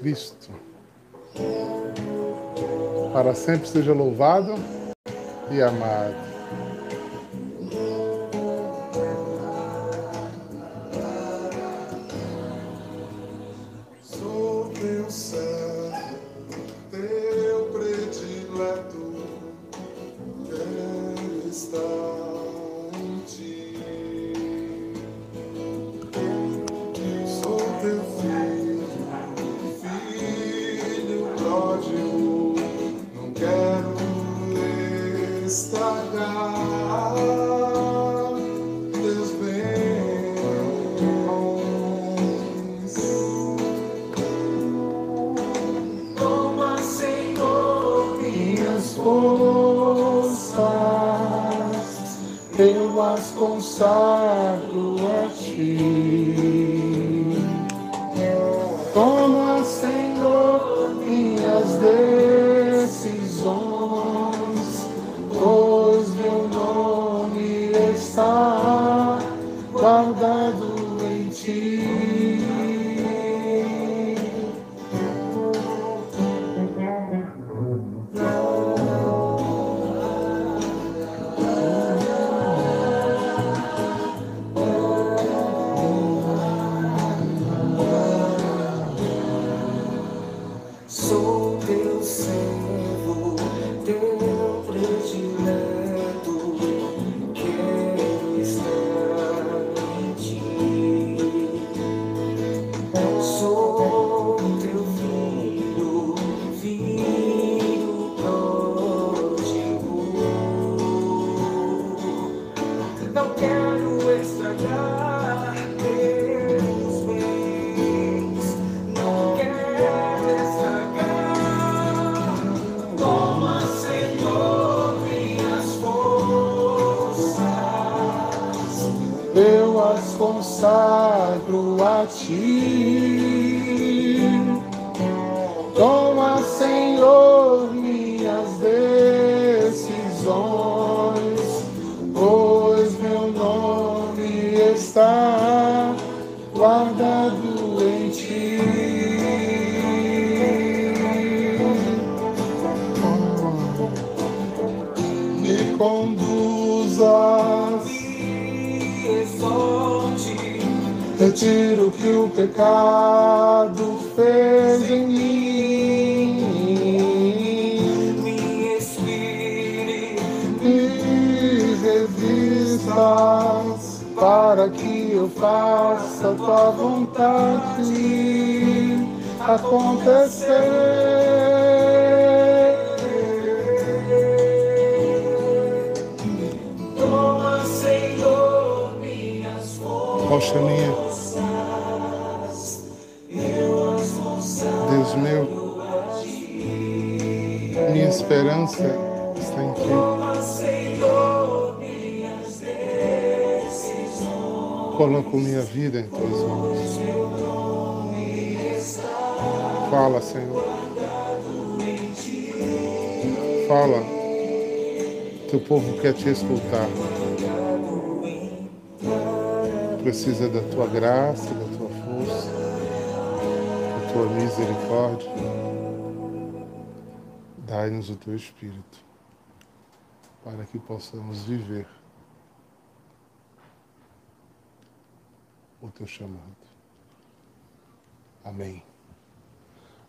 Cristo. Para sempre seja louvado e amado. Coloco minha vida em Tuas mãos. Fala, Senhor. Fala. Teu povo quer te escutar. Precisa da tua graça, da tua força tua misericórdia, dai-nos o teu Espírito, para que possamos viver teu chamado. Amém.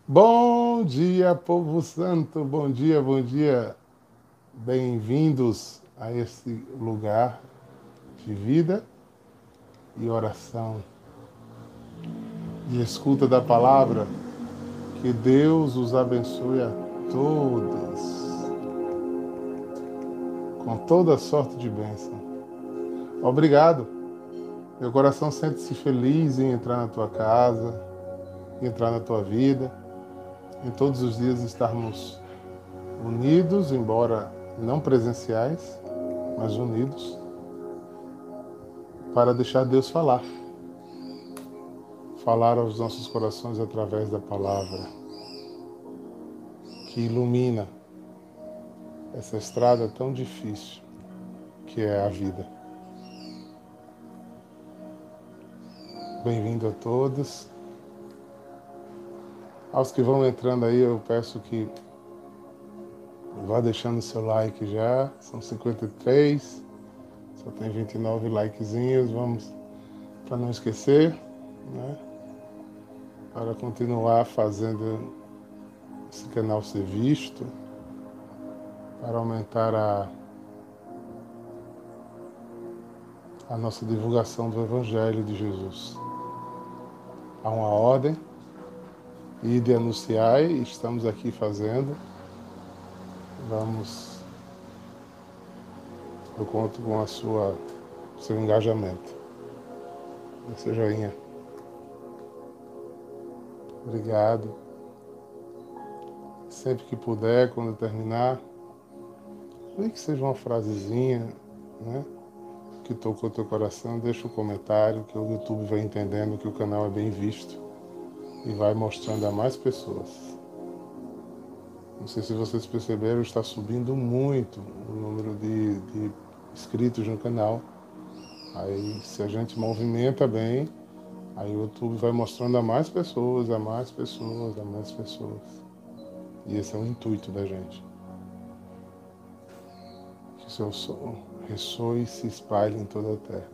Bom dia, povo santo, bom dia, bom dia. Bem-vindos a este lugar de vida e oração e escuta da palavra. Que Deus os abençoe a todos com toda sorte de bênção. Obrigado. Meu coração sente-se feliz em entrar na tua casa, entrar na tua vida, em todos os dias estarmos unidos, embora não presenciais, mas unidos, para deixar Deus falar falar aos nossos corações através da palavra que ilumina essa estrada tão difícil que é a vida. Bem-vindo a todos. Aos que vão entrando aí, eu peço que vá deixando seu like já. São 53. Só tem 29 likezinhos. Vamos, para não esquecer, né? Para continuar fazendo esse canal ser visto, para aumentar a, a nossa divulgação do Evangelho de Jesus. Há uma ordem e de anunciar, e estamos aqui fazendo. Vamos. Eu conto com a sua seu engajamento. Seu joinha. Obrigado. Sempre que puder, quando terminar, nem que seja uma frasezinha, né? Que tocou teu coração, deixa um comentário que o YouTube vai entendendo que o canal é bem visto e vai mostrando a mais pessoas. Não sei se vocês perceberam, está subindo muito o número de, de inscritos no canal. Aí, se a gente movimenta bem, aí o YouTube vai mostrando a mais pessoas, a mais pessoas, a mais pessoas. E esse é o intuito da gente. Que o seu som ressoe e se espalhe em toda a terra.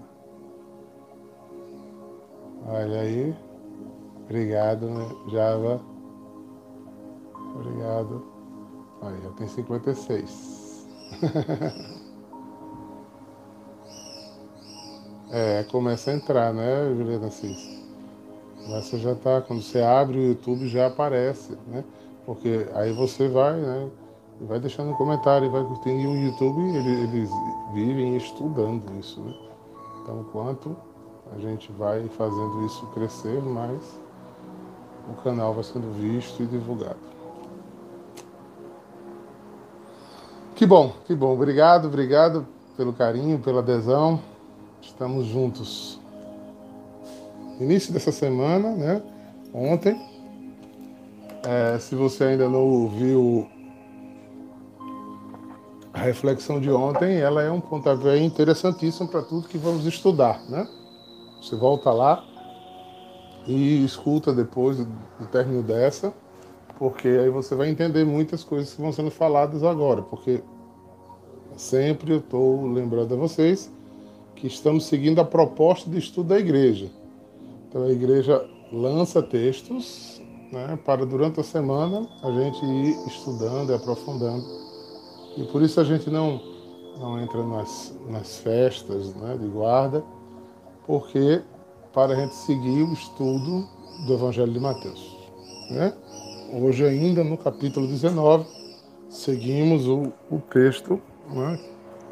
Olha aí. Obrigado, né? Java. Obrigado. Aí, eu tenho 56. é, começa a entrar, né, Juliana? Mas você já tá, quando você abre o YouTube já aparece, né? Porque aí você vai, né? Vai deixando um comentário, vai curtindo. E o YouTube, eles vivem estudando isso, né? Então, quanto a gente vai fazendo isso crescer, mais o canal vai sendo visto e divulgado. Que bom, que bom. Obrigado, obrigado pelo carinho, pela adesão. Estamos juntos. Início dessa semana, né? Ontem. É, se você ainda não ouviu a reflexão de ontem, ela é um pontapé interessantíssimo para tudo que vamos estudar, né? Você volta lá, e escuta depois do término dessa, porque aí você vai entender muitas coisas que vão sendo faladas agora, porque sempre eu estou lembrando a vocês que estamos seguindo a proposta de estudo da igreja. Então a igreja lança textos né, para durante a semana a gente ir estudando e aprofundando. E por isso a gente não, não entra nas, nas festas né, de guarda, porque para a gente seguir o estudo do Evangelho de Mateus. Né? Hoje, ainda no capítulo 19, seguimos o, o texto né,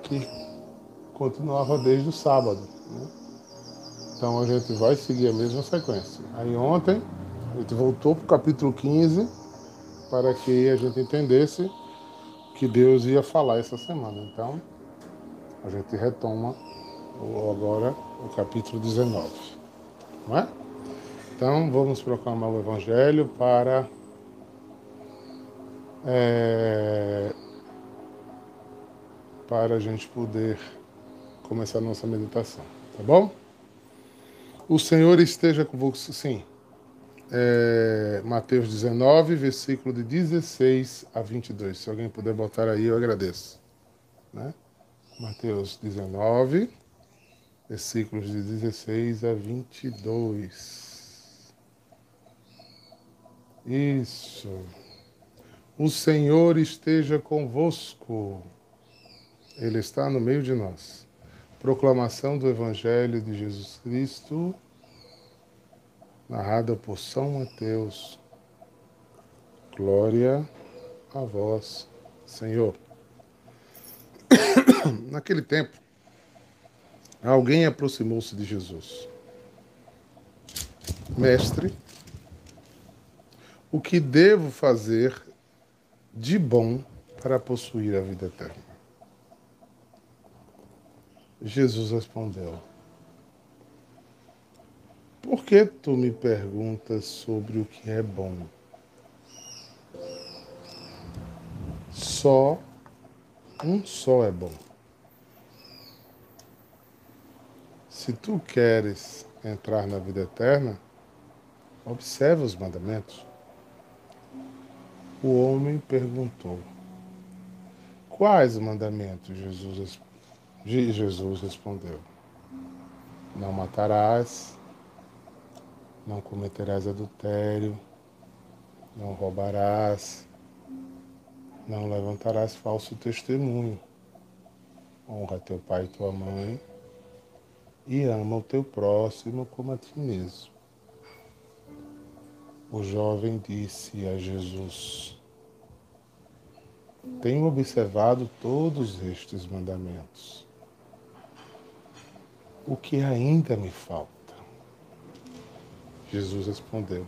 que continuava desde o sábado. Né? Então a gente vai seguir a mesma sequência. Aí ontem a gente voltou para o capítulo 15 para que a gente entendesse que Deus ia falar essa semana. Então a gente retoma agora o capítulo 19. Não é? Então, vamos proclamar o Evangelho para é, para a gente poder começar a nossa meditação, tá bom? O Senhor esteja convosco, sim. É, Mateus 19, versículo de 16 a 22. Se alguém puder botar aí, eu agradeço. Né? Mateus 19, versículos de 16 a 22. Isso. O Senhor esteja convosco. Ele está no meio de nós. Proclamação do Evangelho de Jesus Cristo, narrada por São Mateus. Glória a vós, Senhor. Naquele tempo, Alguém aproximou-se de Jesus. Mestre, o que devo fazer de bom para possuir a vida eterna? Jesus respondeu: Por que tu me perguntas sobre o que é bom? Só um só é bom. Se tu queres entrar na vida eterna, observa os mandamentos. O homem perguntou: Quais mandamentos? Jesus, Jesus respondeu: Não matarás, não cometerás adultério, não roubarás, não levantarás falso testemunho, honra teu pai e tua mãe e ama o teu próximo como a ti mesmo. O jovem disse a Jesus: Tenho observado todos estes mandamentos. O que ainda me falta? Jesus respondeu: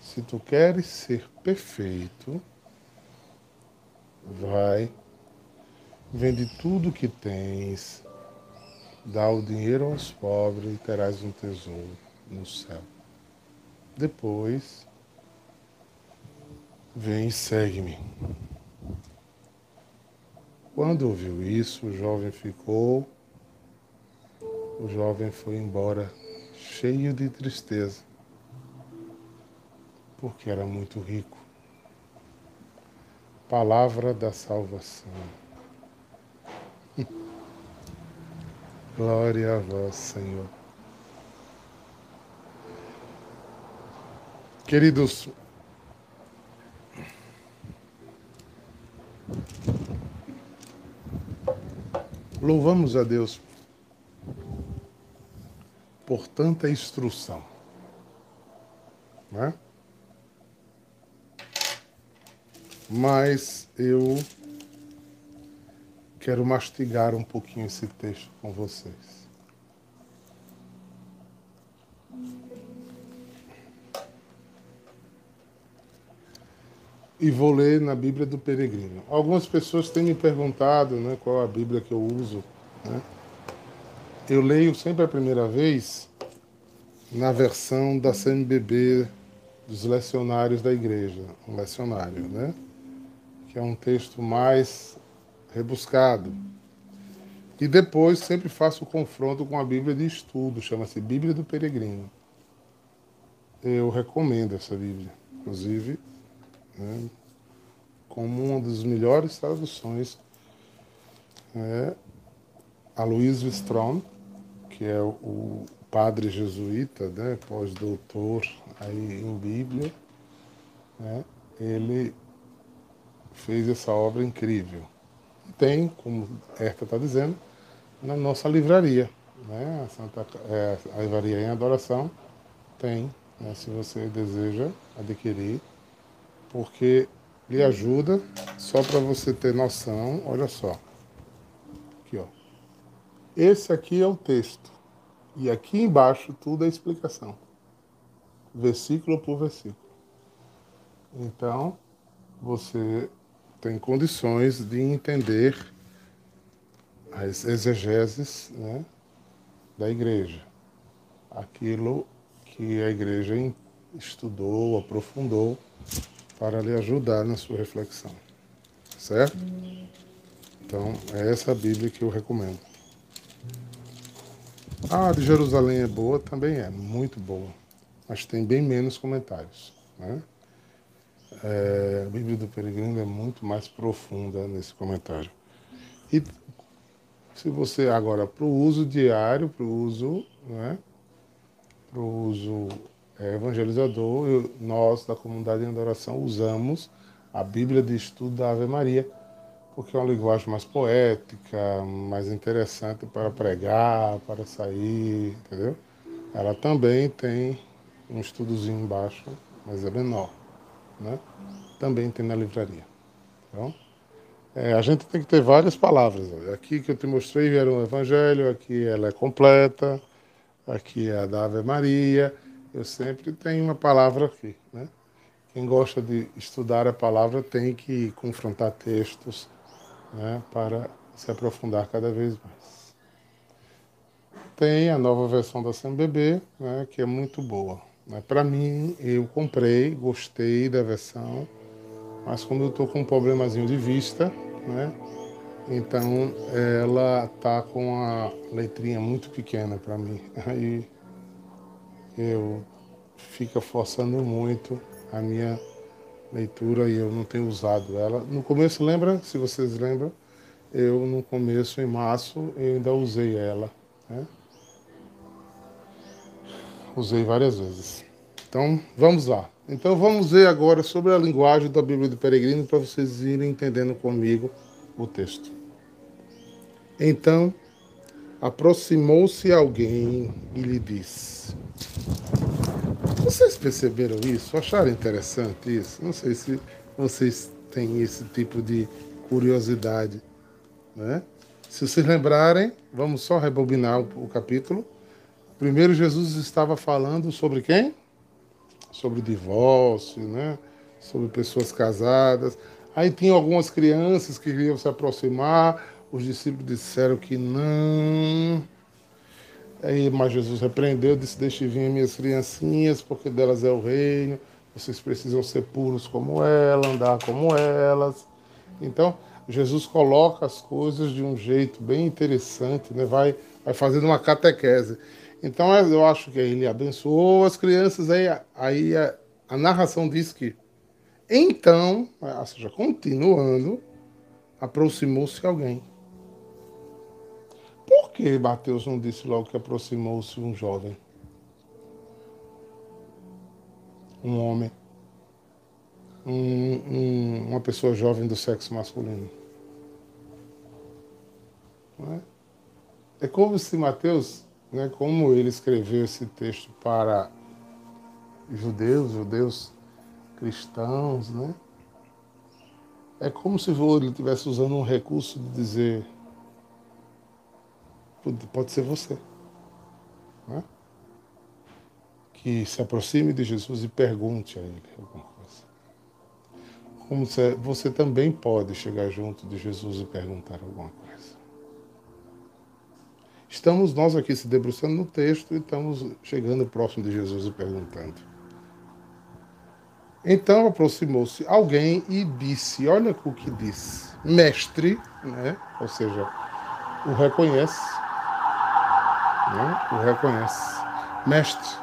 Se tu queres ser perfeito, vai, vende tudo que tens, dá o dinheiro aos pobres e terás um tesouro no céu. Depois, vem e segue-me. Quando ouviu isso, o jovem ficou, o jovem foi embora cheio de tristeza, porque era muito rico. Palavra da salvação. Glória a vós, Senhor. Queridos, louvamos a Deus por tanta instrução. Né? Mas eu quero mastigar um pouquinho esse texto com vocês. e vou ler na Bíblia do Peregrino. Algumas pessoas têm me perguntado né, qual a Bíblia que eu uso. Né? Eu leio sempre a primeira vez na versão da CMBB dos lecionários da igreja, um lecionário, né? que é um texto mais rebuscado. E depois sempre faço o confronto com a Bíblia de estudo, chama-se Bíblia do Peregrino. Eu recomendo essa Bíblia. Inclusive, né, como uma das melhores traduções. É, a Louise Strong, que é o padre jesuíta, né, pós-doutor aí em Bíblia, né, ele fez essa obra incrível. Tem, como Erta está dizendo, na nossa livraria, né, a, Santa, é, a livraria em adoração tem, né, se você deseja adquirir porque lhe ajuda, só para você ter noção, olha só. Aqui, ó. Esse aqui é o texto. E aqui embaixo tudo é explicação. Versículo por versículo. Então, você tem condições de entender as exegeses né, da igreja. Aquilo que a igreja estudou, aprofundou para lhe ajudar na sua reflexão. Certo? Então, é essa Bíblia que eu recomendo. Ah, de Jerusalém é boa? Também é, muito boa. Mas tem bem menos comentários. Né? É, a Bíblia do Peregrino é muito mais profunda nesse comentário. E se você agora, para o uso diário, para o uso, né, para o uso é, evangelizador, nós da comunidade em adoração usamos a Bíblia de Estudo da Ave Maria, porque é uma linguagem mais poética, mais interessante para pregar, para sair, entendeu? Ela também tem um estudozinho embaixo, mas é menor, né? Também tem na livraria. Então, é, a gente tem que ter várias palavras. Aqui que eu te mostrei era um evangelho, aqui ela é completa, aqui é a da Ave Maria, eu sempre tenho uma palavra aqui. Né? Quem gosta de estudar a palavra tem que confrontar textos né, para se aprofundar cada vez mais. Tem a nova versão da CMBB, né, que é muito boa. Né? Para mim, eu comprei, gostei da versão, mas como eu estou com um problemazinho de vista, né, então ela tá com a letrinha muito pequena para mim. Aí eu fica forçando muito a minha leitura e eu não tenho usado ela. No começo, lembra, se vocês lembram, eu no começo, em março, eu ainda usei ela. Né? Usei várias vezes. Então, vamos lá. Então, vamos ver agora sobre a linguagem da Bíblia do Peregrino para vocês irem entendendo comigo o texto. Então, aproximou-se alguém e lhe disse: Vocês perceberam isso? Acharam interessante isso? Não sei se vocês têm esse tipo de curiosidade. Né? Se vocês lembrarem, vamos só rebobinar o, capítulo. Primeiro, Jesus estava falando sobre quem? Sobre divórcio, né? sobre pessoas casadas. Aí tinha algumas crianças que queriam se aproximar, os discípulos disseram que não. Aí, mas Jesus repreendeu, disse: Deixe vir minhas criancinhas, porque delas é o reino. Vocês precisam ser puros como ela, andar como elas. Então, Jesus coloca as coisas de um jeito bem interessante, né? vai, vai fazendo uma catequese. Então eu acho que ele abençoou as crianças, aí, aí a, a narração diz que então, ou seja, continuando, aproximou-se alguém. Por que Mateus não disse logo que aproximou-se um jovem? Um homem? um, um, uma pessoa jovem do sexo masculino. É? é? como se Mateus, né, como ele escreveu esse texto para judeus, judeus cristãos, né? É como se ele estivesse usando um recurso de dizer pode ser você. Né? Que se aproxime de Jesus e pergunte a ele alguma como você também pode chegar junto de Jesus e perguntar alguma coisa. Estamos nós aqui se debruçando no texto e estamos chegando próximo de Jesus e perguntando. Então aproximou-se alguém e disse: Olha o que disse, mestre, né? ou seja, o reconhece, né? o reconhece, mestre,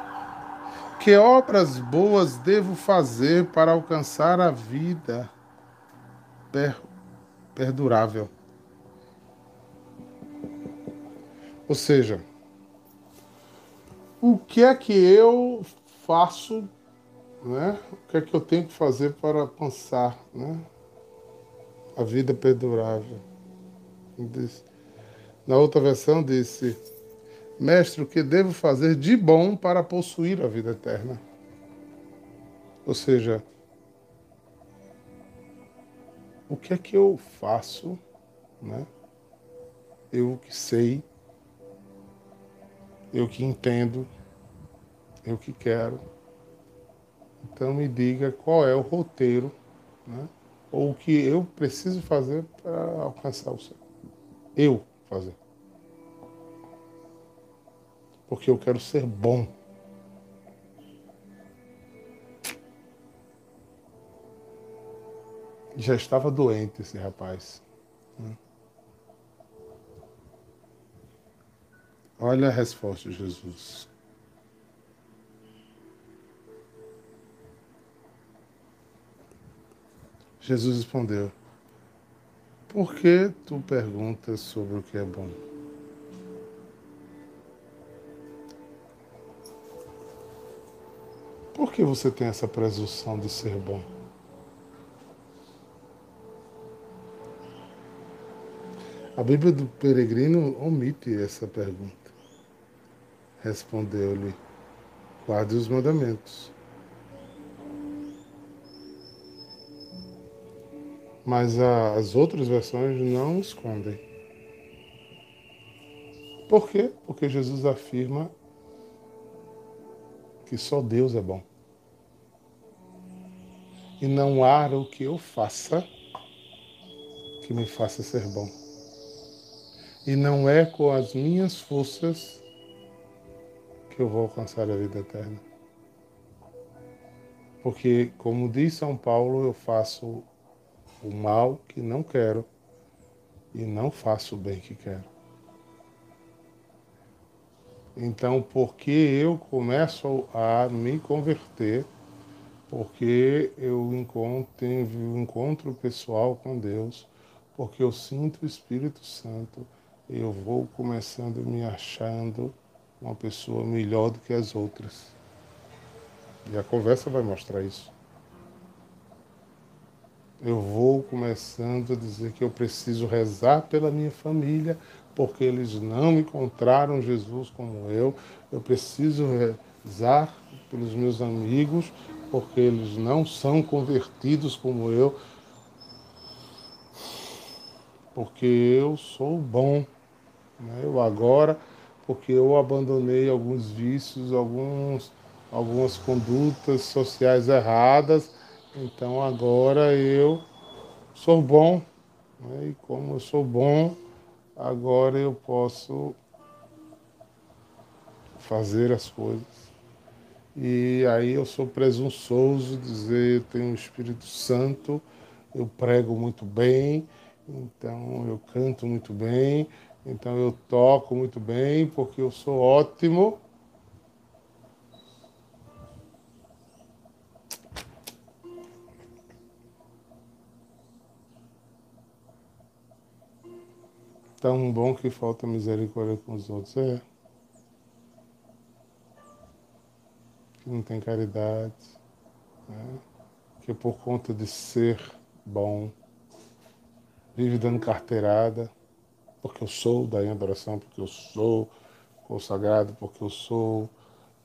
que obras boas devo fazer para alcançar a vida per perdurável? Ou seja, o que é que eu faço, né? O que é que eu tenho que fazer para alcançar, né? A vida perdurável. Na outra versão disse Mestre, o que devo fazer de bom para possuir a vida eterna? Ou seja, o que é que eu faço, né? Eu que sei, eu que entendo, eu que quero. Então me diga qual é o roteiro, né? Ou o que eu preciso fazer para alcançar o céu. Eu fazer porque eu quero ser bom. Já estava doente esse rapaz. Né? Olha a resposta de Jesus. Jesus respondeu: Por que tu perguntas sobre o que é bom? Que você tem essa presunção de ser bom? A Bíblia do Peregrino omite essa pergunta. Respondeu-lhe: guarde os mandamentos. Mas as outras versões não escondem. Por quê? Porque Jesus afirma que só Deus é bom e não há o que eu faça que me faça ser bom. E não é com as minhas forças que eu vou alcançar a vida eterna. Porque, como diz São Paulo, eu faço o mal que não quero e não faço o bem que quero. Então, porque eu começo a me converter, porque eu encontro, tenho um encontro pessoal com Deus, porque eu sinto o Espírito Santo e eu vou começando me achando uma pessoa melhor do que as outras. E a conversa vai mostrar isso. Eu vou começando a dizer que eu preciso rezar pela minha família, porque eles não encontraram Jesus como eu. Eu preciso rezar pelos meus amigos, porque eles não são convertidos como eu. Porque eu sou bom. Né? Eu agora, porque eu abandonei alguns vícios, alguns, algumas condutas sociais erradas, então agora eu sou bom. Né? E como eu sou bom, agora eu posso fazer as coisas e aí eu sou presunçoso dizer, tenho o Espírito Santo, eu prego muito bem, então eu canto muito bem, então eu toco muito bem, porque eu sou ótimo. Tão bom que falta misericórdia com os outros. É. que não tem caridade, né? que por conta de ser bom, vive dando carteirada, porque eu sou da adoração, porque eu sou consagrado, porque eu sou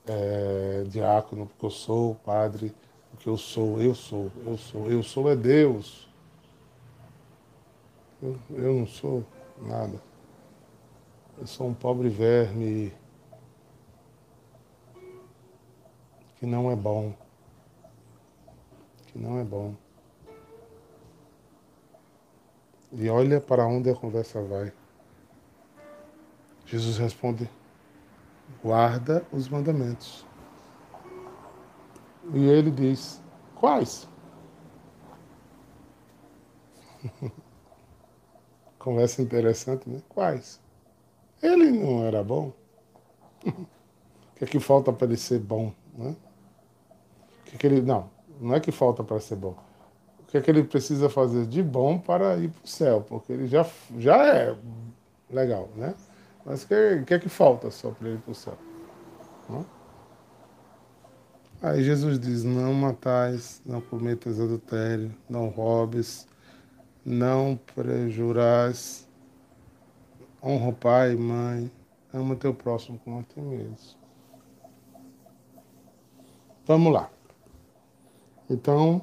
é, diácono, porque eu sou padre, porque eu sou, eu sou, eu sou, eu sou é Deus. Eu, eu não sou nada. Eu sou um pobre verme que não é bom. Que não é bom. E olha para onde a conversa vai. Jesus responde: guarda os mandamentos. E ele diz: quais? Conversa interessante, né? Quais? Ele não era bom. O que é que falta para ele ser bom? Né? Que, que ele. Não, não é que falta para ser bom. O que é que ele precisa fazer de bom para ir para o céu? Porque ele já, já é legal, né? Mas o que, que é que falta só para ele ir para o céu? Não? Aí Jesus diz: Não matais, não cometas adultério, não roubes, não prejurais, honra pai e mãe, ama teu próximo como a ti mesmo. Vamos lá. Então,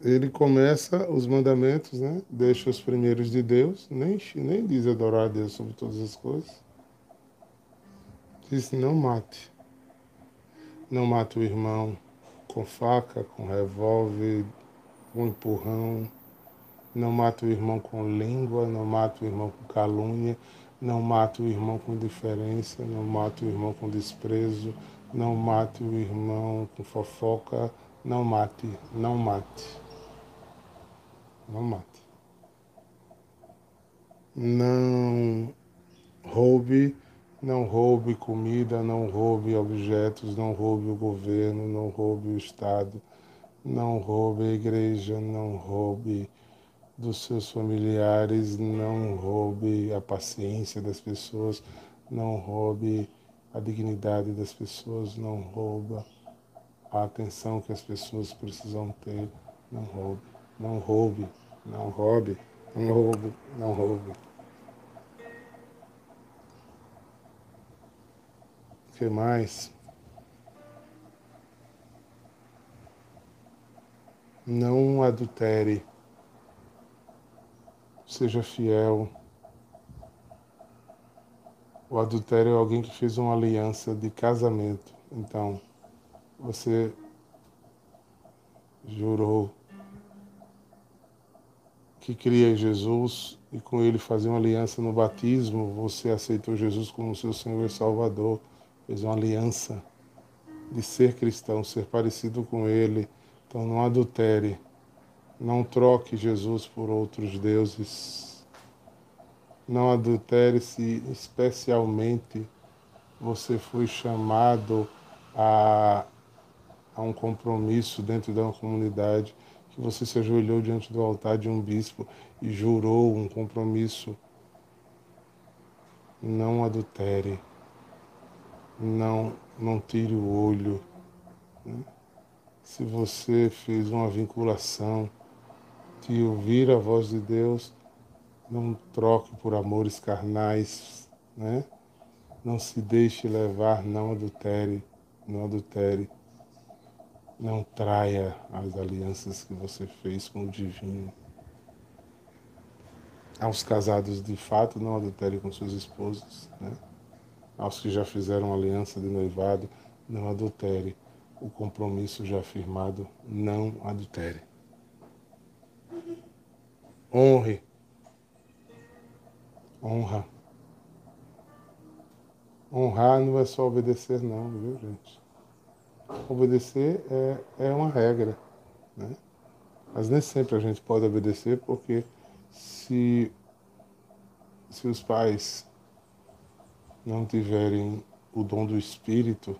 ele começa os mandamentos, né? Deixa os primeiros de Deus, nem, nem diz adorar a Deus sobre todas as coisas. Diz não mate. Não mate o irmão com faca, com revólver, com empurrão. Não mate o irmão com língua, não mate o irmão com calúnia, não mate o irmão com indiferença, não mate o irmão com desprezo, não mate o irmão com fofoca, não mate, não mate. Não mate. Não roube, não roube comida, não roube objetos, não roube o governo, não roube o Estado, não roube a igreja, não roube dos seus familiares, não roube a paciência das pessoas, não roube a dignidade das pessoas, não rouba a atenção que as pessoas precisam ter, não roube, não roube, não roube, não roube, não roube. O que mais? Não adultere, seja fiel o adultério é alguém que fez uma aliança de casamento. Então, você jurou que cria Jesus e com ele fazia uma aliança no batismo, você aceitou Jesus como seu Senhor e Salvador, fez uma aliança de ser cristão, ser parecido com ele. Então não adultere, não troque Jesus por outros deuses não adultere-se, especialmente você foi chamado a, a um compromisso dentro de uma comunidade, que você se ajoelhou diante do altar de um bispo e jurou um compromisso. Não adultere, não, não tire o olho. Se você fez uma vinculação de ouvir a voz de Deus, não troque por amores carnais, né? Não se deixe levar, não adultere, não adultere. Não traia as alianças que você fez com o divino. Aos casados de fato, não adultere com seus esposos. Né? Aos que já fizeram aliança de noivado, não adultere. O compromisso já firmado, não adultere. Honre. Honra. Honrar não é só obedecer, não, viu, gente? Obedecer é, é uma regra, né? Mas nem sempre a gente pode obedecer, porque se, se os pais não tiverem o dom do Espírito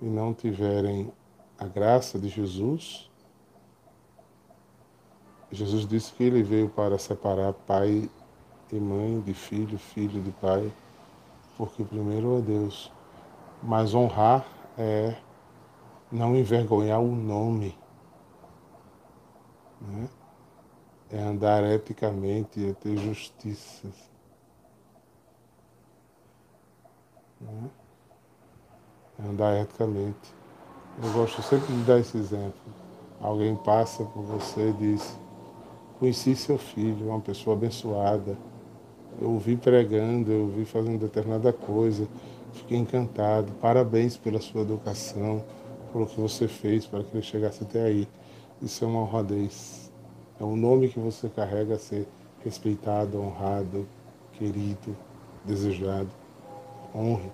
e não tiverem a graça de Jesus, Jesus disse que ele veio para separar pai e mãe de filho, filho de pai porque primeiro é Deus. Mas honrar é não envergonhar o nome. Né? É andar eticamente, é ter justiça. Né? É andar eticamente. Eu gosto sempre de dar esse exemplo. Alguém passa por você e diz, conheci seu filho, uma pessoa abençoada eu ouvi pregando, eu ouvi fazendo determinada coisa, fiquei encantado. Parabéns pela sua educação, pelo que você fez para que ele chegasse até aí. Isso é uma honradez. É um nome que você carrega a ser respeitado, honrado, querido, desejado. Honre.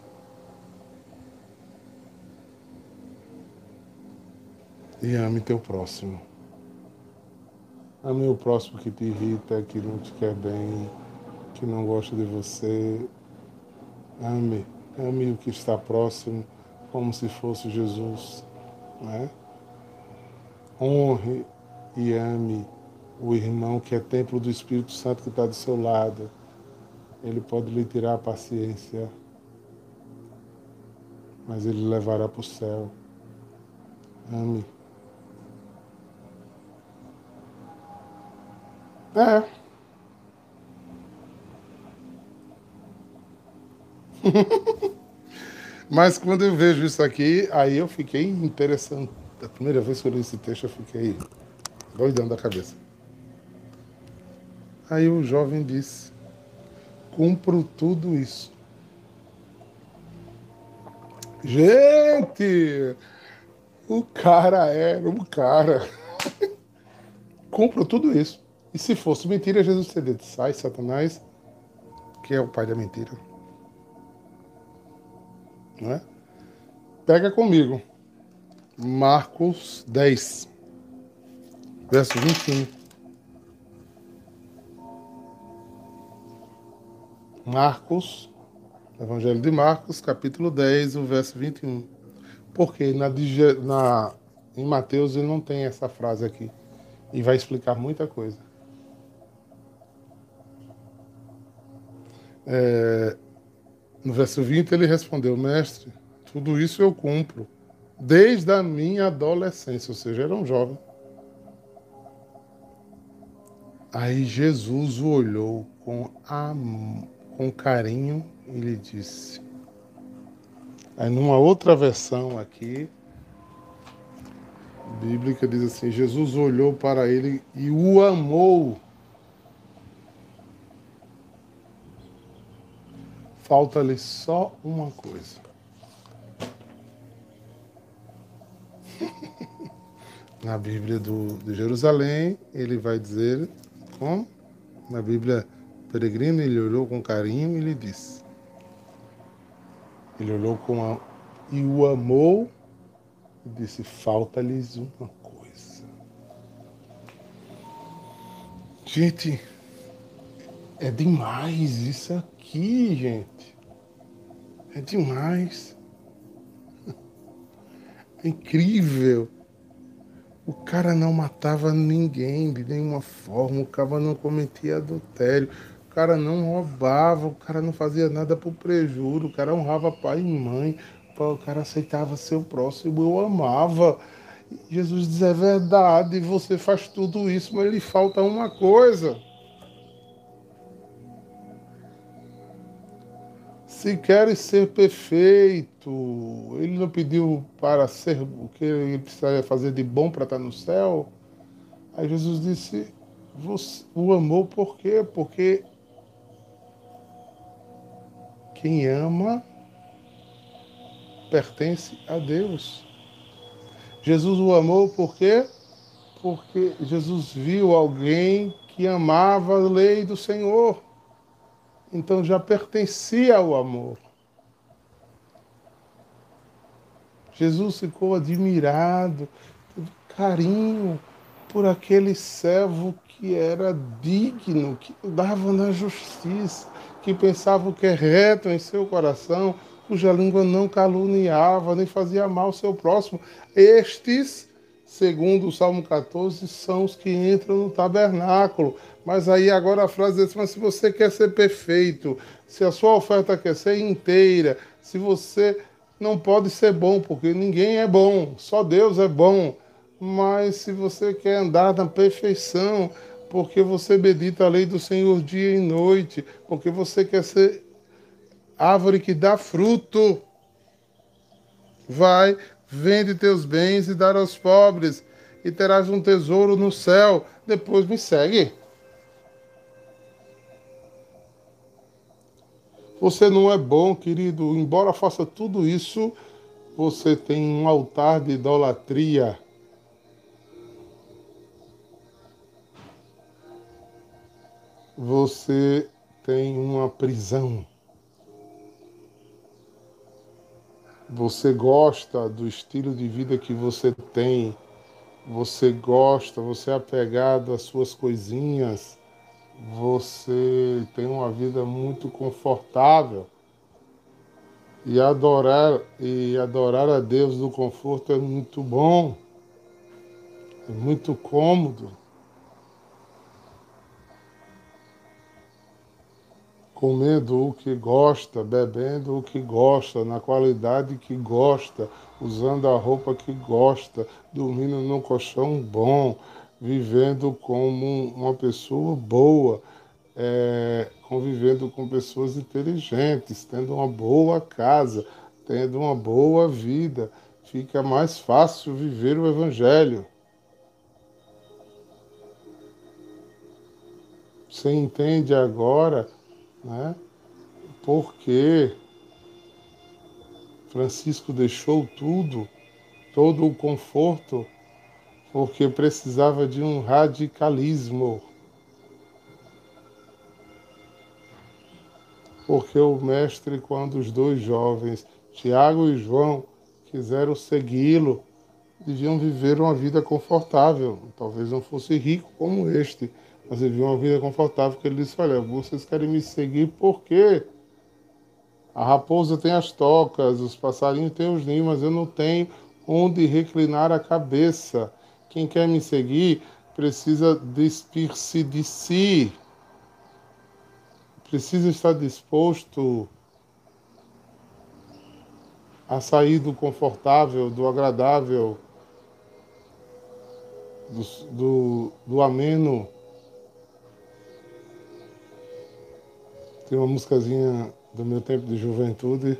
E ame teu próximo. Ame o próximo que te irrita, que não te quer bem, que não gosta de você. Ame, ame o que está próximo como se fosse Jesus. Né? Honre e ame o irmão que é templo do Espírito Santo que está do seu lado. Ele pode lhe tirar a paciência, mas ele levará para o céu. Ame. É. Mas quando eu vejo isso aqui, aí eu fiquei interessante. A primeira vez que eu li esse texto, eu fiquei doidão da cabeça. Aí o jovem disse: Cumpro tudo isso. Gente, o cara era um cara. Cumpro tudo isso. E se fosse mentira, Jesus teria dito: Sai, Satanás, que é o pai da mentira. Né? Pega comigo. Marcos 10, verso 21. Marcos, Evangelho de Marcos, capítulo 10, o verso 21. Porque na, na, em Mateus ele não tem essa frase aqui. E vai explicar muita coisa. É, no verso 20 ele respondeu: Mestre, tudo isso eu cumpro desde a minha adolescência, ou seja, era um jovem. Aí Jesus o olhou com, am... com carinho e lhe disse. Aí numa outra versão aqui, bíblica diz assim: Jesus olhou para ele e o amou. Falta-lhe só uma coisa. Na Bíblia do, de Jerusalém, ele vai dizer como? Na Bíblia peregrina, ele olhou com carinho e lhe disse. Ele olhou com a, e o amou e disse: Falta-lhes uma coisa. Gente, é demais isso aqui, gente. É demais. incrível. O cara não matava ninguém de nenhuma forma, o cara não cometia adultério, o cara não roubava, o cara não fazia nada por prejuízo, o cara honrava pai e mãe, o cara aceitava seu próximo, eu amava. Jesus diz: é verdade, você faz tudo isso, mas lhe falta uma coisa. Se queres ser perfeito, ele não pediu para ser o que ele precisaria fazer de bom para estar no céu. Aí Jesus disse: você o amou por quê? Porque quem ama pertence a Deus. Jesus o amou por quê? Porque Jesus viu alguém que amava a lei do Senhor. Então já pertencia ao amor. Jesus ficou admirado, carinho por aquele servo que era digno, que andava na justiça, que pensava o que é reto em seu coração, cuja língua não caluniava, nem fazia mal ao seu próximo. Estes, segundo o Salmo 14, são os que entram no tabernáculo. Mas aí agora a frase diz, mas se você quer ser perfeito, se a sua oferta quer ser inteira, se você não pode ser bom, porque ninguém é bom, só Deus é bom. Mas se você quer andar na perfeição, porque você medita a lei do Senhor dia e noite, porque você quer ser árvore que dá fruto. Vai, vende teus bens e dá aos pobres, e terás um tesouro no céu. Depois me segue. Você não é bom, querido, embora faça tudo isso, você tem um altar de idolatria. Você tem uma prisão. você gosta do estilo de vida que você tem, você gosta, você é apegado às suas coisinhas, você tem uma vida muito confortável. E adorar e adorar a Deus do conforto é muito bom. É muito cômodo. comendo o que gosta, bebendo o que gosta, na qualidade que gosta, usando a roupa que gosta, dormindo num colchão bom, vivendo como uma pessoa boa, é, convivendo com pessoas inteligentes, tendo uma boa casa, tendo uma boa vida. Fica mais fácil viver o Evangelho. Você entende agora né? porque Francisco deixou tudo, todo o conforto, porque precisava de um radicalismo. Porque o mestre, quando os dois jovens, Tiago e João, quiseram segui-lo, deviam viver uma vida confortável. Talvez não fosse rico como este, mas viu uma vida confortável, porque ele disse, olha, vocês querem me seguir por quê? A raposa tem as tocas, os passarinhos têm os ninhos, mas eu não tenho onde reclinar a cabeça. Quem quer me seguir precisa despir-se de si, precisa estar disposto a sair do confortável, do agradável, do, do, do ameno Tem uma músicazinha do meu tempo de juventude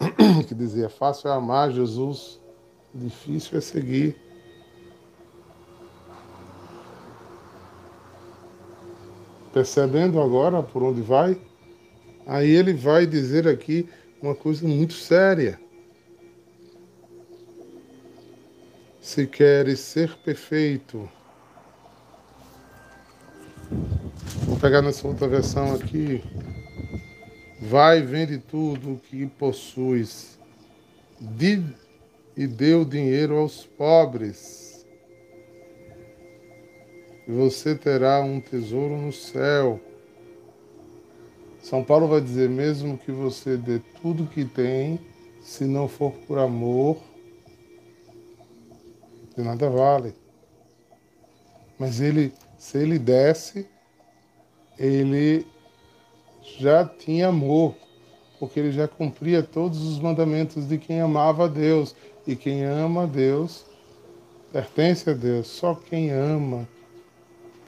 que dizia: Fácil é amar Jesus, difícil é seguir. Percebendo agora por onde vai, aí ele vai dizer aqui uma coisa muito séria. Se queres ser perfeito, Vou pegar nessa outra versão aqui. Vai, vende tudo o que possuis e dê o dinheiro aos pobres. E você terá um tesouro no céu. São Paulo vai dizer: mesmo que você dê tudo que tem, se não for por amor, de nada vale. Mas ele, se ele desse, ele já tinha amor, porque ele já cumpria todos os mandamentos de quem amava a Deus. E quem ama a Deus pertence a Deus. Só quem ama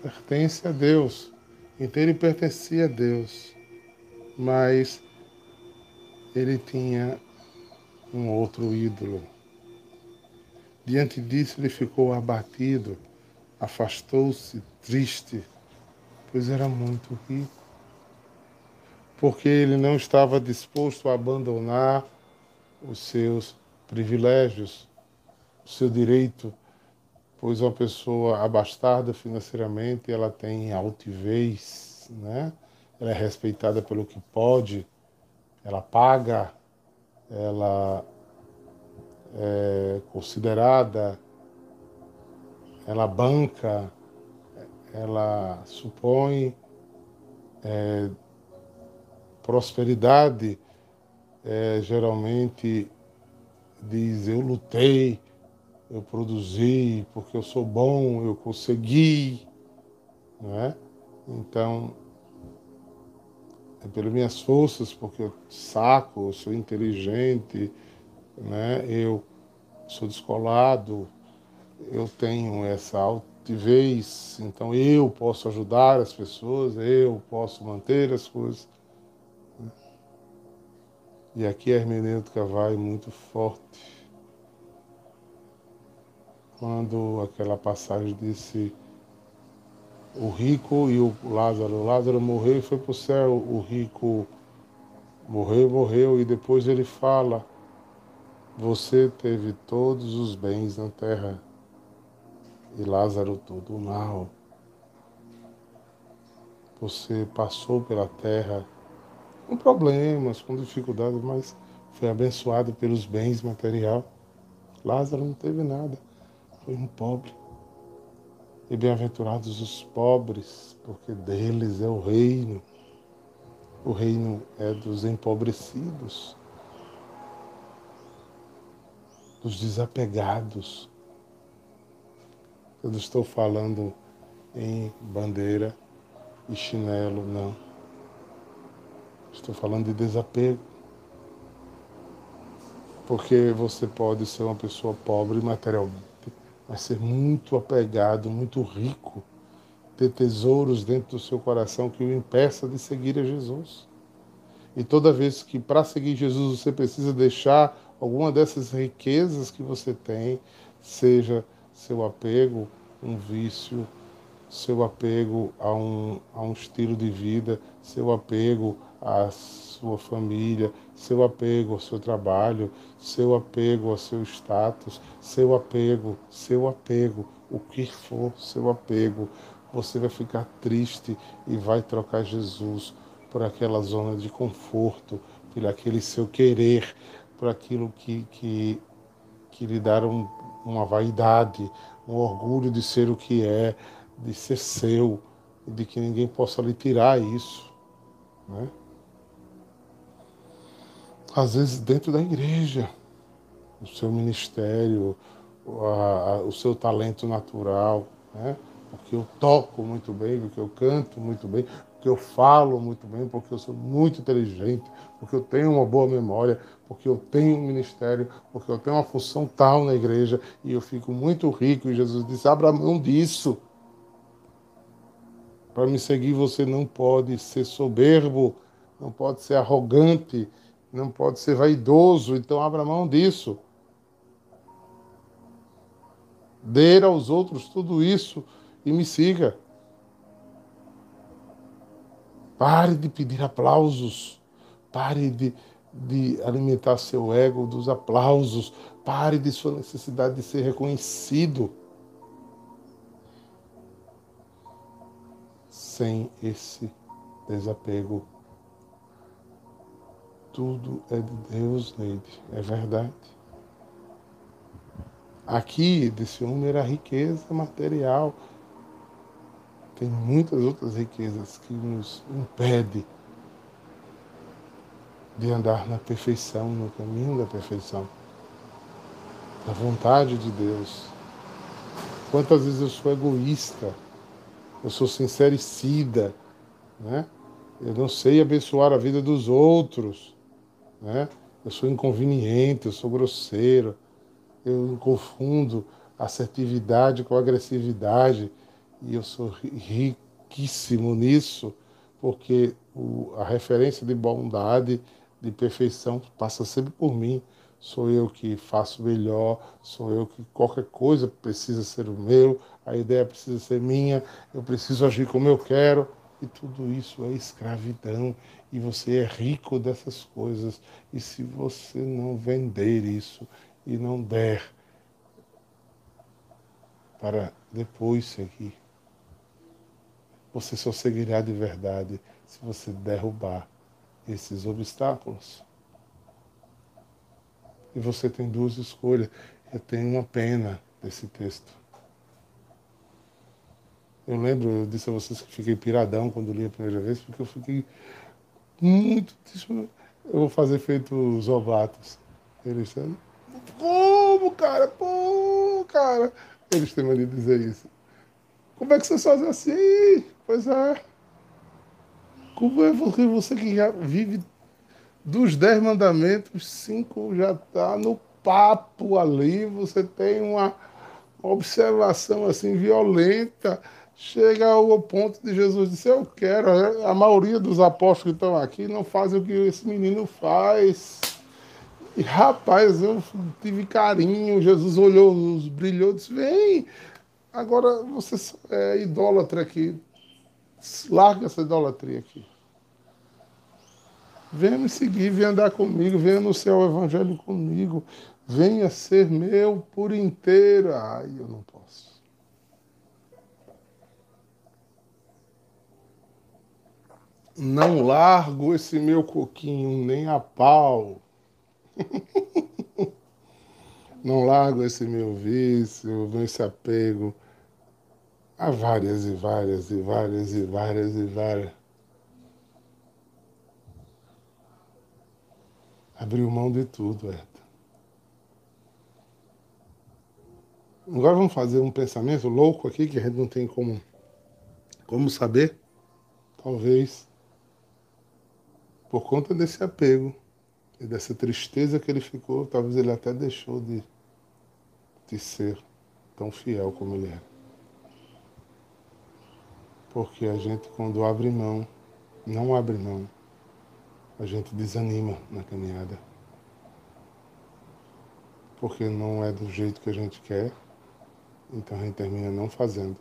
pertence a Deus. Ele pertencia a Deus. Mas ele tinha um outro ídolo. Diante disso, ele ficou abatido, afastou-se, triste, pois era muito rico. Porque ele não estava disposto a abandonar os seus privilégios, o seu direito, pois uma pessoa abastada financeiramente, ela tem altivez, né? Ela é respeitada pelo que pode, ela paga, ela é considerada, ela banca, ela supõe é, prosperidade, é, geralmente diz eu lutei, eu produzi, porque eu sou bom, eu consegui, não é? Então, é pelas minhas forças, porque eu saco, eu sou inteligente, né? eu sou descolado, eu tenho essa altivez, então eu posso ajudar as pessoas, eu posso manter as coisas. E aqui a hermenêutica vai muito forte. Quando aquela passagem disse o rico e o Lázaro. O Lázaro morreu e foi para o céu, o rico morreu, morreu, e depois ele fala você teve todos os bens na terra e Lázaro todo o mal. Você passou pela terra com problemas, com dificuldades, mas foi abençoado pelos bens material. Lázaro não teve nada, um pobre. E bem-aventurados os pobres, porque deles é o reino. O reino é dos empobrecidos os desapegados. Eu não estou falando em bandeira e chinelo, não. Estou falando de desapego. Porque você pode ser uma pessoa pobre materialmente, mas ser muito apegado, muito rico, ter tesouros dentro do seu coração que o impeça de seguir a Jesus. E toda vez que para seguir Jesus você precisa deixar alguma dessas riquezas que você tem, seja seu apego, um vício, seu apego a um, a um estilo de vida, seu apego à sua família, seu apego ao seu trabalho, seu apego ao seu status, seu apego, seu apego, o que for seu apego, você vai ficar triste e vai trocar Jesus por aquela zona de conforto, por aquele seu querer, por aquilo que, que, que lhe deram uma vaidade, um orgulho de ser o que é, de ser seu, de que ninguém possa lhe tirar isso. Né? Às vezes dentro da igreja, o seu ministério, a, a, o seu talento natural, né? porque eu toco muito bem, porque eu canto muito bem, porque eu falo muito bem, porque eu sou muito inteligente, porque eu tenho uma boa memória, porque eu tenho um ministério, porque eu tenho uma função tal na igreja e eu fico muito rico. E Jesus disse: abra mão disso. Para me seguir, você não pode ser soberbo, não pode ser arrogante, não pode ser vaidoso. Então, abra mão disso. Dê aos outros tudo isso e me siga. Pare de pedir aplausos. Pare de, de alimentar seu ego dos aplausos. Pare de sua necessidade de ser reconhecido. Sem esse desapego. Tudo é de Deus, Neide. É verdade. Aqui, desse homem era riqueza material tem muitas outras riquezas que nos impedem de andar na perfeição, no caminho da perfeição, da vontade de Deus. Quantas vezes eu sou egoísta, eu sou sincericida, né? Eu não sei abençoar a vida dos outros, né? Eu sou inconveniente, eu sou grosseiro, eu confundo assertividade com agressividade e eu sou riquíssimo nisso, porque o, a referência de bondade, de perfeição passa sempre por mim. Sou eu que faço melhor, sou eu que qualquer coisa precisa ser o meu, a ideia precisa ser minha, eu preciso agir como eu quero. E tudo isso é escravidão. E você é rico dessas coisas. E se você não vender isso e não der para depois seguir, você só seguirá de verdade se você derrubar esses obstáculos. E você tem duas escolhas. Eu tenho uma pena desse texto. Eu lembro, eu disse a vocês que fiquei piradão quando li a primeira vez, porque eu fiquei muito. Eu vou fazer feito os ovatos. Eles estão. Como, cara? Pô, cara. Eles têm de dizer isso. Como é que vocês fazem assim? Pois é. Como é você, você que já vive dos dez mandamentos, cinco já está no papo ali, você tem uma observação assim violenta chega ao ponto de Jesus dizer, eu quero. A maioria dos apóstolos que estão aqui não fazem o que esse menino faz. E rapaz, eu tive carinho, Jesus olhou, brilhou, disse, vem, agora você é idólatra aqui. Larga essa idolatria aqui. Venha me seguir, venha andar comigo, venha anunciar o evangelho comigo, venha ser meu por inteiro. Ai, eu não posso. Não largo esse meu coquinho nem a pau. Não largo esse meu vício, esse apego a várias e várias e várias e várias e várias. Abriu mão de tudo, Herta. Agora vamos fazer um pensamento louco aqui que a gente não tem como, como saber. Talvez por conta desse apego e dessa tristeza que ele ficou, talvez ele até deixou de, de ser tão fiel como ele era. Porque a gente, quando abre mão, não abre mão, a gente desanima na caminhada. Porque não é do jeito que a gente quer, então a gente termina não fazendo.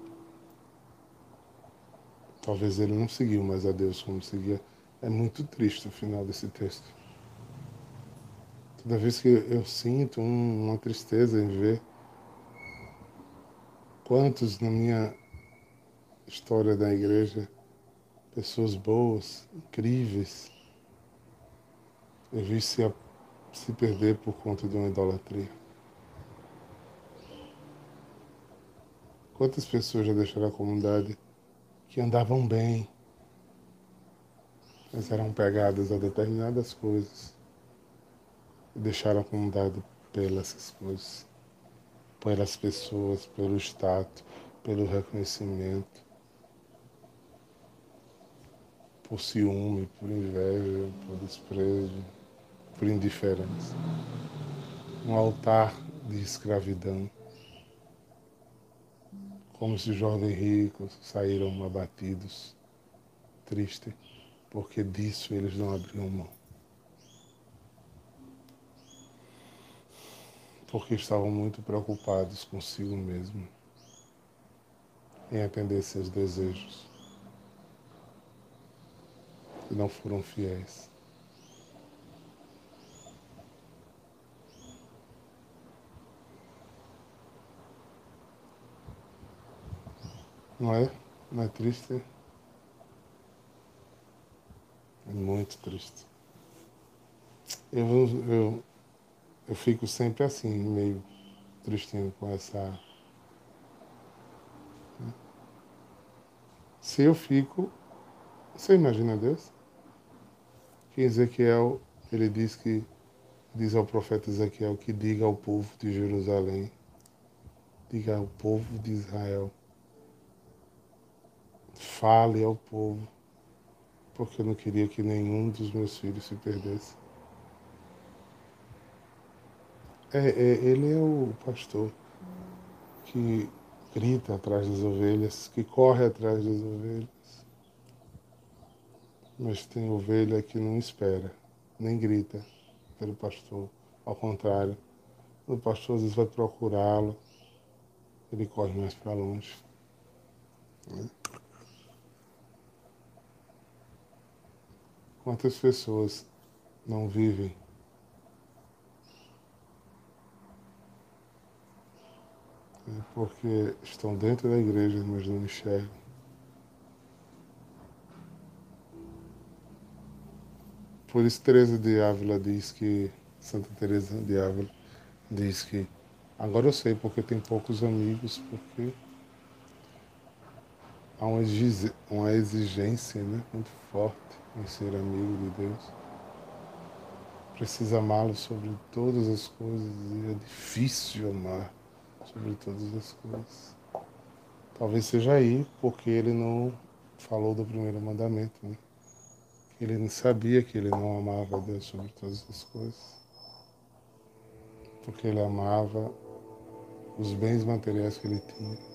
Talvez ele não seguiu mais a Deus como seguia é muito triste o final desse texto. Toda vez que eu sinto uma tristeza em ver quantos na minha história da igreja, pessoas boas, incríveis, eu vi se, se perder por conta de uma idolatria. Quantas pessoas já deixaram a comunidade que andavam bem, mas eram pegadas a determinadas coisas e deixaram acomodado pelas coisas, pelas pessoas, pelo status, pelo reconhecimento, por ciúme, por inveja, por desprezo, por indiferença. Um altar de escravidão. Como se jovens ricos saíram abatidos, tristes porque disso eles não abriam mão. Porque estavam muito preocupados consigo mesmo em atender seus desejos e não foram fiéis. Não é? Não é triste? Muito triste. Eu, eu, eu fico sempre assim, meio tristinho com essa. Se eu fico. Você imagina Deus? Que Ezequiel, ele diz que diz ao profeta Ezequiel que diga ao povo de Jerusalém, diga ao povo de Israel: fale ao povo, porque eu não queria que nenhum dos meus filhos se perdesse. É, é, ele é o pastor que grita atrás das ovelhas, que corre atrás das ovelhas. Mas tem ovelha que não espera, nem grita pelo pastor. Ao contrário, o pastor às vezes vai procurá-lo, ele corre mais para longe. Né? Quantas pessoas não vivem né? porque estão dentro da igreja, mas não enxergam. Por isso Teresa de Ávila diz que, Santa Teresa de Ávila diz que agora eu sei porque tem poucos amigos, porque há uma exigência né, muito forte em ser amigo de Deus. Precisa amá-lo sobre todas as coisas e é difícil amar sobre todas as coisas. Talvez seja aí porque ele não falou do primeiro mandamento, né? Ele não sabia que ele não amava Deus sobre todas as coisas. Porque ele amava os bens materiais que ele tinha.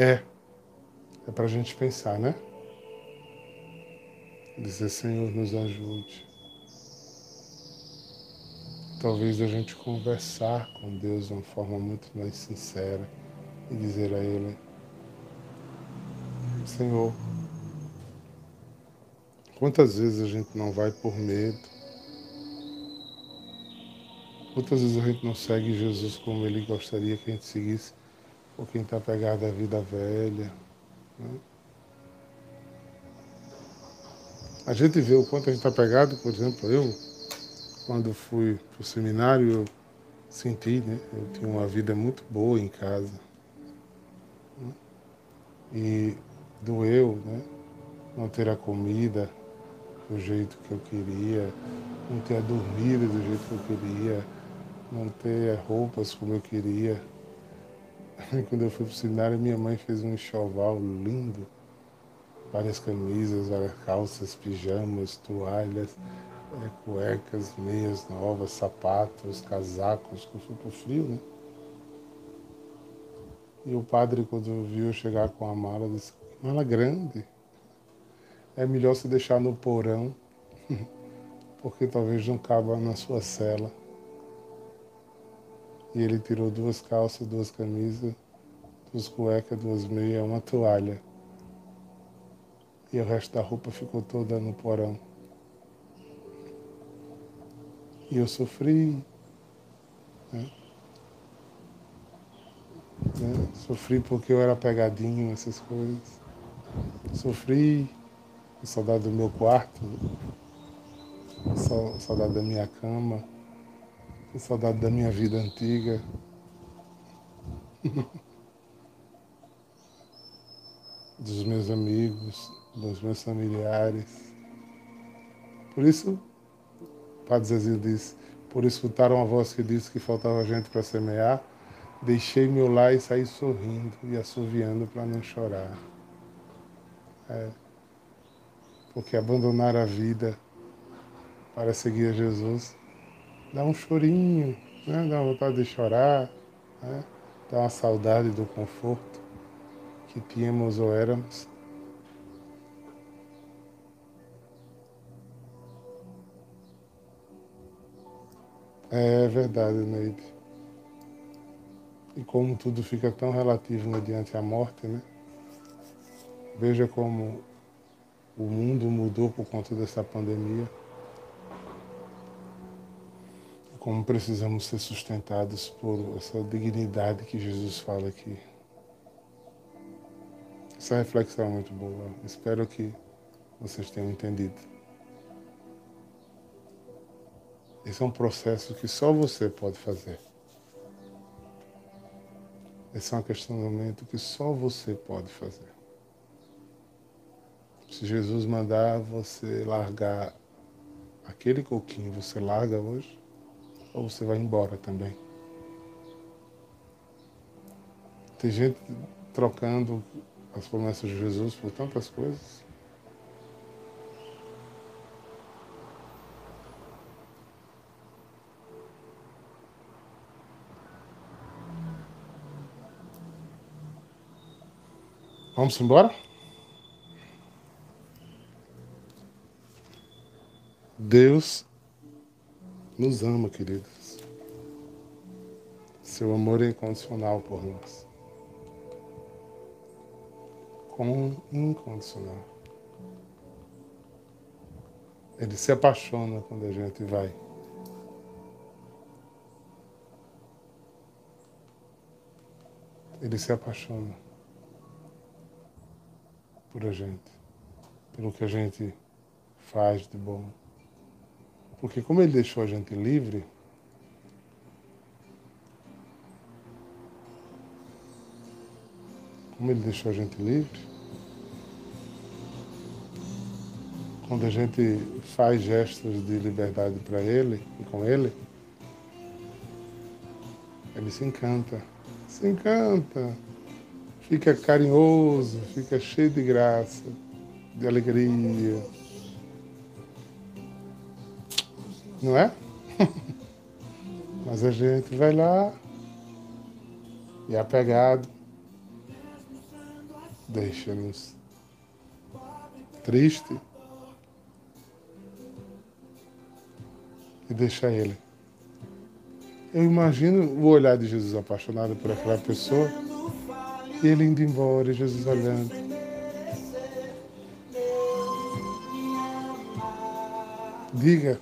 É, é para a gente pensar, né? Dizer, Senhor, nos ajude. Talvez a gente conversar com Deus de uma forma muito mais sincera e dizer a Ele: Senhor, quantas vezes a gente não vai por medo? Quantas vezes a gente não segue Jesus como Ele gostaria que a gente seguisse, por quem está pegado à vida velha? Né? A gente vê o quanto a gente está pegado, por exemplo, eu, quando fui para o seminário, eu senti, né? Eu tinha uma vida muito boa em casa e doeu, né? Não ter a comida do jeito que eu queria, não ter a dormida do jeito que eu queria, não ter roupas como eu queria. Quando eu fui para o seminário, minha mãe fez um enxoval lindo, várias camisas, várias calças, pijamas, toalhas, é, cuecas, meias novas, sapatos, casacos, que eu fui para o frio, né? E o padre, quando viu eu chegar com a mala, disse: Mala grande. É melhor se deixar no porão, porque talvez não caba na sua cela. E ele tirou duas calças, duas camisas, duas cuecas, duas meias, uma toalha. E o resto da roupa ficou toda no porão. E eu sofri. Né? Né? Sofri porque eu era pegadinho, essas coisas. Sofri saudade do meu quarto, saudade da minha cama, com saudade da minha vida antiga. dos meus amigos, dos meus familiares. Por isso, Padre Zezinho disse, por escutaram a voz que disse que faltava gente para semear, Deixei meu lar e saí sorrindo e assoviando para não chorar. É, porque abandonar a vida para seguir a Jesus dá um chorinho, né? dá vontade de chorar, né? dá uma saudade do conforto que tínhamos ou éramos. É verdade, Neide. E como tudo fica tão relativo mediante a morte, né? Veja como o mundo mudou por conta dessa pandemia. E como precisamos ser sustentados por essa dignidade que Jesus fala aqui. Essa reflexão é muito boa. Espero que vocês tenham entendido. Esse é um processo que só você pode fazer. Esse é um questionamento que só você pode fazer. Se Jesus mandar você largar aquele coquinho você larga hoje ou você vai embora também? Tem gente trocando as promessas de Jesus por tantas coisas. Vamos embora? Deus nos ama, queridos. Seu amor é incondicional por nós. Com incondicional. Ele se apaixona quando a gente vai. Ele se apaixona por a gente, pelo que a gente faz de bom. Porque como ele deixou a gente livre, como ele deixou a gente livre, quando a gente faz gestos de liberdade para ele e com ele, ele se encanta, se encanta fica carinhoso, fica cheio de graça, de alegria. Não é? Mas a gente vai lá e é apegado deixa-nos triste e deixa ele. Eu imagino o olhar de Jesus apaixonado por aquela pessoa e ele indo embora, Jesus olhando. Diga,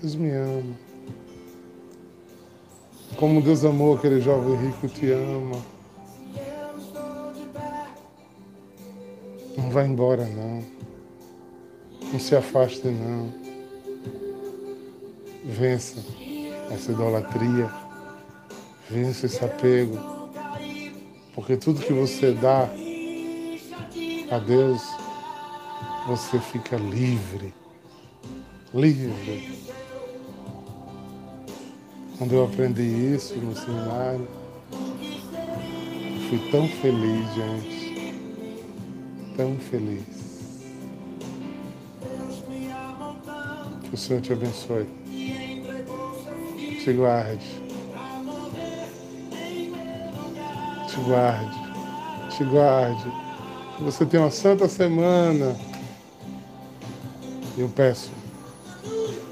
Deus me ama. Como Deus amou aquele jovem rico, te ama. Não vai embora, não. Não se afaste, não. Vença essa idolatria. Vença esse apego. Porque tudo que você dá a Deus, você fica livre. Livre. Quando eu aprendi isso no seminário, eu fui tão feliz, gente. Tão feliz. Que o Senhor te abençoe. Te guarde. te guarde, te guarde. Que você tenha uma santa semana. Eu peço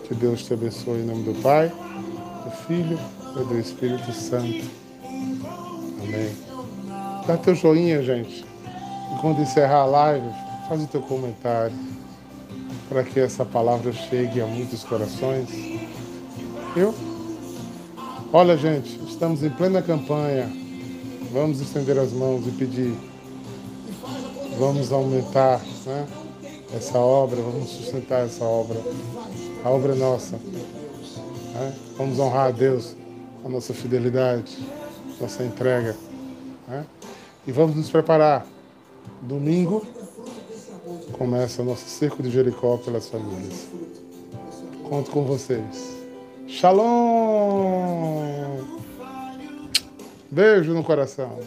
que Deus te abençoe em nome do Pai, Filho e do Espírito Santo. Amém. Dá teu joinha, gente. E quando encerrar a live, faz o teu comentário para que essa palavra chegue a muitos corações. Eu? Olha, gente, estamos em plena campanha Vamos estender as mãos e pedir. Vamos aumentar né, essa obra, vamos sustentar essa obra. A obra é nossa. Vamos honrar a Deus com a nossa fidelidade, nossa entrega. Né? E vamos nos preparar. Domingo começa o nosso cerco de Jericó pelas famílias. Conto com vocês. Shalom! Beijo no coração.